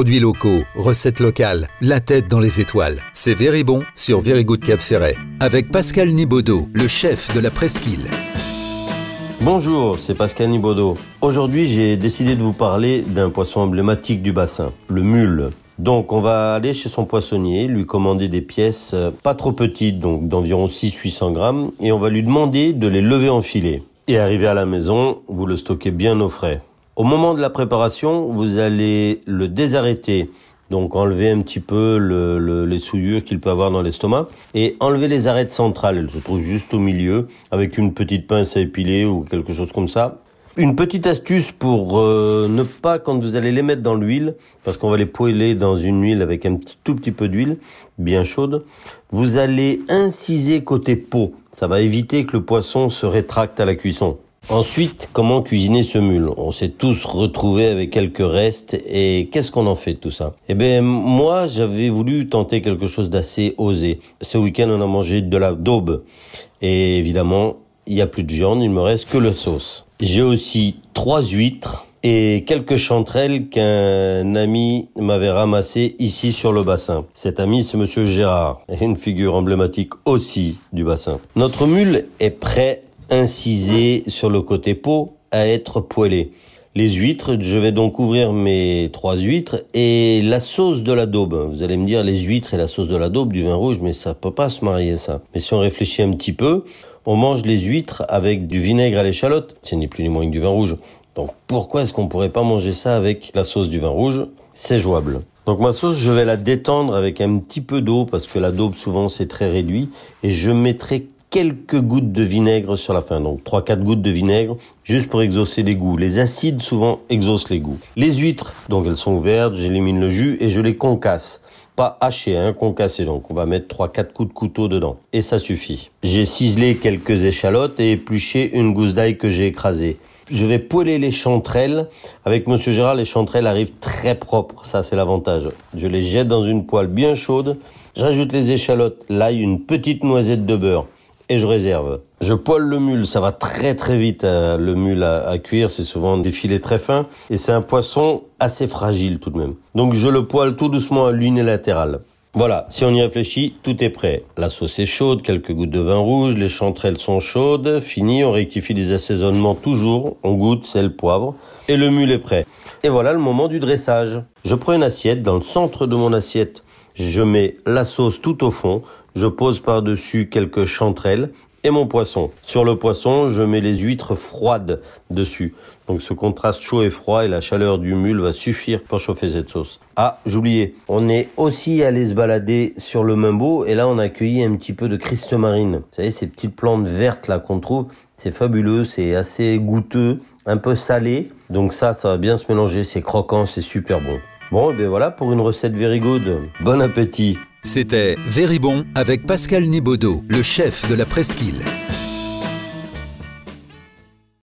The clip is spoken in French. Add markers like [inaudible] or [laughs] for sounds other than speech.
Produits locaux, recettes locales, la tête dans les étoiles. C'est Very Bon sur Very Good Cap Ferret. Avec Pascal Nibaudot, le chef de la presqu'île. Bonjour, c'est Pascal Nibaudot. Aujourd'hui, j'ai décidé de vous parler d'un poisson emblématique du bassin, le mule. Donc on va aller chez son poissonnier, lui commander des pièces euh, pas trop petites, donc d'environ 600-800 grammes, et on va lui demander de les lever en filet. Et arrivé à la maison, vous le stockez bien au frais. Au moment de la préparation, vous allez le désarrêter, donc enlever un petit peu les souillures qu'il peut avoir dans l'estomac, et enlever les arêtes centrales, elles se trouvent juste au milieu, avec une petite pince à épiler ou quelque chose comme ça. Une petite astuce pour euh, ne pas, quand vous allez les mettre dans l'huile, parce qu'on va les poêler dans une huile avec un tout petit peu d'huile, bien chaude, vous allez inciser côté peau. Ça va éviter que le poisson se rétracte à la cuisson. Ensuite, comment cuisiner ce mule? On s'est tous retrouvés avec quelques restes et qu'est-ce qu'on en fait de tout ça? Eh bien, moi, j'avais voulu tenter quelque chose d'assez osé. Ce week-end, on a mangé de la daube et évidemment, il n'y a plus de viande, il me reste que la sauce. J'ai aussi trois huîtres et quelques chanterelles qu'un ami m'avait ramassées ici sur le bassin. Cet ami, c'est monsieur Gérard, [laughs] une figure emblématique aussi du bassin. Notre mule est prêt, incisé sur le côté peau, à être poêlé. Les huîtres, je vais donc ouvrir mes trois huîtres et la sauce de la daube. Vous allez me dire les huîtres et la sauce de la daube du vin rouge, mais ça peut pas se marier ça. Mais si on réfléchit un petit peu, on mange les huîtres avec du vinaigre à l'échalote, ce n'est plus ni moins que du vin rouge. Donc pourquoi est-ce qu'on pourrait pas manger ça avec la sauce du vin rouge? C'est jouable. Donc ma sauce, je vais la détendre avec un petit peu d'eau parce que la daube souvent c'est très réduit et je mettrai quelques gouttes de vinaigre sur la fin, donc 3-4 gouttes de vinaigre, juste pour exaucer les goûts. Les acides souvent exaucent les goûts. Les huîtres, donc elles sont ouvertes, j'élimine le jus et je les concasse pas haché, hein, concassé. Donc on va mettre 3-4 coups de couteau dedans. Et ça suffit. J'ai ciselé quelques échalotes et épluché une gousse d'ail que j'ai écrasée. Je vais poêler les chanterelles. Avec Monsieur Gérard, les chanterelles arrivent très propres. Ça, c'est l'avantage. Je les jette dans une poêle bien chaude. Je rajoute les échalotes, l'ail, une petite noisette de beurre et je réserve. Je poêle le mule, ça va très très vite euh, le mule à, cuire, c'est souvent des filets très fins et c'est un poisson assez fragile tout de même. Donc je le poêle tout doucement à l'unilatéral. Voilà, si on y réfléchit, tout est prêt. La sauce est chaude, quelques gouttes de vin rouge, les chanterelles sont chaudes, fini, on rectifie les assaisonnements toujours, on goûte, sel, poivre, et le mule est prêt. Et voilà le moment du dressage. Je prends une assiette, dans le centre de mon assiette, je mets la sauce tout au fond, je pose par-dessus quelques chanterelles et mon poisson. Sur le poisson, je mets les huîtres froides dessus. Donc ce contraste chaud et froid et la chaleur du mule va suffire pour chauffer cette sauce. Ah, j'oubliais, on est aussi allé se balader sur le Mumbo et là on a accueilli un petit peu de Christ marine. Vous savez, ces petites plantes vertes là qu'on trouve, c'est fabuleux, c'est assez goûteux, un peu salé. Donc ça, ça va bien se mélanger, c'est croquant, c'est super bon. Bon, et bien voilà pour une recette very good. Bon appétit C'était Very Bon avec Pascal Nibaudot, le chef de la presqu'île.